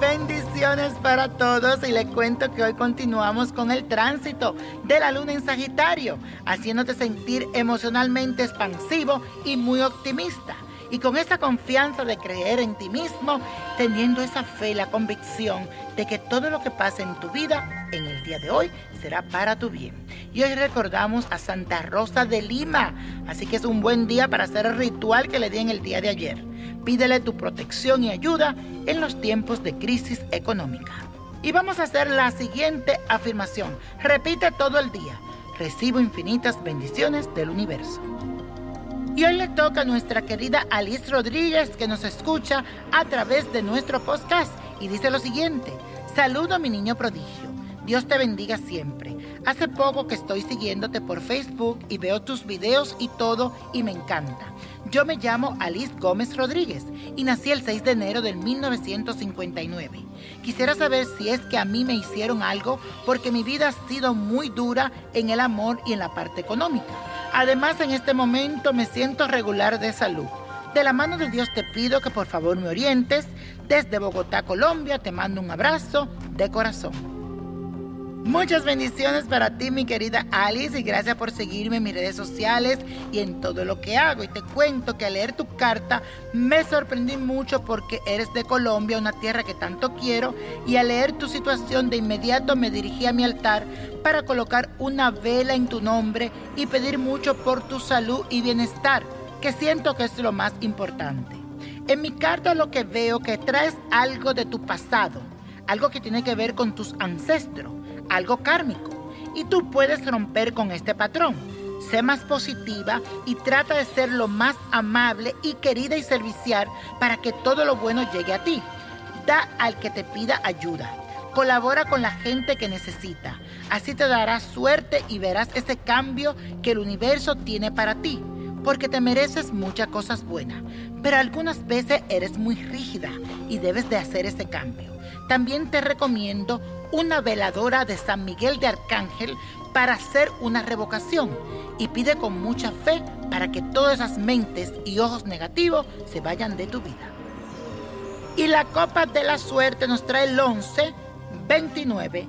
bendiciones para todos y les cuento que hoy continuamos con el tránsito de la luna en Sagitario, haciéndote sentir emocionalmente expansivo y muy optimista. Y con esa confianza de creer en ti mismo, teniendo esa fe la convicción de que todo lo que pasa en tu vida en el día de hoy será para tu bien. Y hoy recordamos a Santa Rosa de Lima, así que es un buen día para hacer el ritual que le di en el día de ayer. Pídele tu protección y ayuda en los tiempos de crisis económica. Y vamos a hacer la siguiente afirmación. Repite todo el día. Recibo infinitas bendiciones del universo. Y hoy le toca a nuestra querida Alice Rodríguez que nos escucha a través de nuestro podcast y dice lo siguiente. Saludo a mi niño prodigio. Dios te bendiga siempre. Hace poco que estoy siguiéndote por Facebook y veo tus videos y todo y me encanta. Yo me llamo Alice Gómez Rodríguez y nací el 6 de enero del 1959. Quisiera saber si es que a mí me hicieron algo porque mi vida ha sido muy dura en el amor y en la parte económica. Además, en este momento me siento regular de salud. De la mano de Dios te pido que por favor me orientes. Desde Bogotá, Colombia, te mando un abrazo de corazón. Muchas bendiciones para ti, mi querida Alice, y gracias por seguirme en mis redes sociales y en todo lo que hago. Y te cuento que al leer tu carta me sorprendí mucho porque eres de Colombia, una tierra que tanto quiero, y al leer tu situación de inmediato me dirigí a mi altar para colocar una vela en tu nombre y pedir mucho por tu salud y bienestar, que siento que es lo más importante. En mi carta lo que veo que traes algo de tu pasado, algo que tiene que ver con tus ancestros algo kármico. Y tú puedes romper con este patrón. Sé más positiva y trata de ser lo más amable y querida y servicial para que todo lo bueno llegue a ti. Da al que te pida ayuda. Colabora con la gente que necesita. Así te darás suerte y verás ese cambio que el universo tiene para ti. Porque te mereces muchas cosas buenas. Pero algunas veces eres muy rígida y debes de hacer ese cambio. También te recomiendo una veladora de San Miguel de Arcángel para hacer una revocación y pide con mucha fe para que todas esas mentes y ojos negativos se vayan de tu vida. Y la copa de la suerte nos trae el 11, 29,